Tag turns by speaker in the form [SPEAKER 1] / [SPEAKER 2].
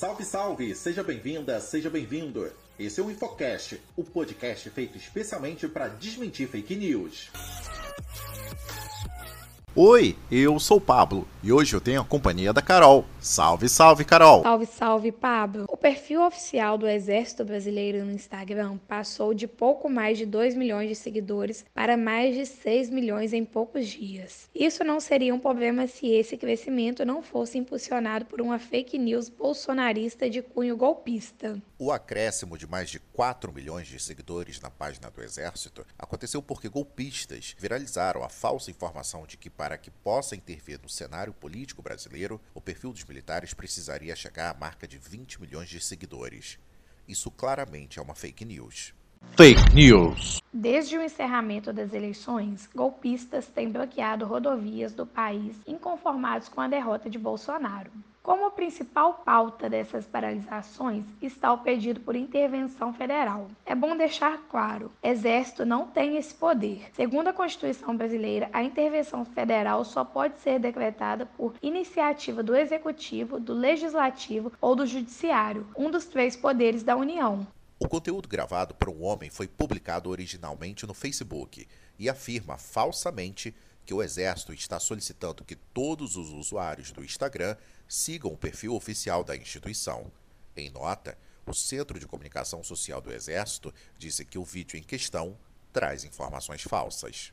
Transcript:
[SPEAKER 1] Salve, salve! Seja bem-vinda, seja bem-vindo. Esse é o Infocast, o podcast feito especialmente para desmentir fake news. Oi, eu sou o Pablo e hoje eu tenho a companhia da Carol. Salve, salve, Carol!
[SPEAKER 2] Salve, salve, Pablo! O perfil oficial do Exército Brasileiro no Instagram passou de pouco mais de 2 milhões de seguidores para mais de 6 milhões em poucos dias. Isso não seria um problema se esse crescimento não fosse impulsionado por uma fake news bolsonarista de cunho golpista.
[SPEAKER 1] O acréscimo de mais de 4 milhões de seguidores na página do Exército aconteceu porque golpistas viralizaram a falsa informação de que para que possa intervir no cenário político brasileiro, o perfil dos militares precisaria chegar à marca de 20 milhões de seguidores. Isso claramente é uma fake news.
[SPEAKER 2] Fake News. Desde o encerramento das eleições, golpistas têm bloqueado rodovias do país inconformados com a derrota de Bolsonaro. Como principal pauta dessas paralisações está o pedido por intervenção federal. É bom deixar claro: Exército não tem esse poder. Segundo a Constituição brasileira, a intervenção federal só pode ser decretada por iniciativa do Executivo, do Legislativo ou do Judiciário, um dos três poderes da União.
[SPEAKER 1] O conteúdo gravado por um homem foi publicado originalmente no Facebook e afirma falsamente que o Exército está solicitando que todos os usuários do Instagram sigam o perfil oficial da instituição. Em nota, o Centro de Comunicação Social do Exército disse que o vídeo em questão traz informações falsas.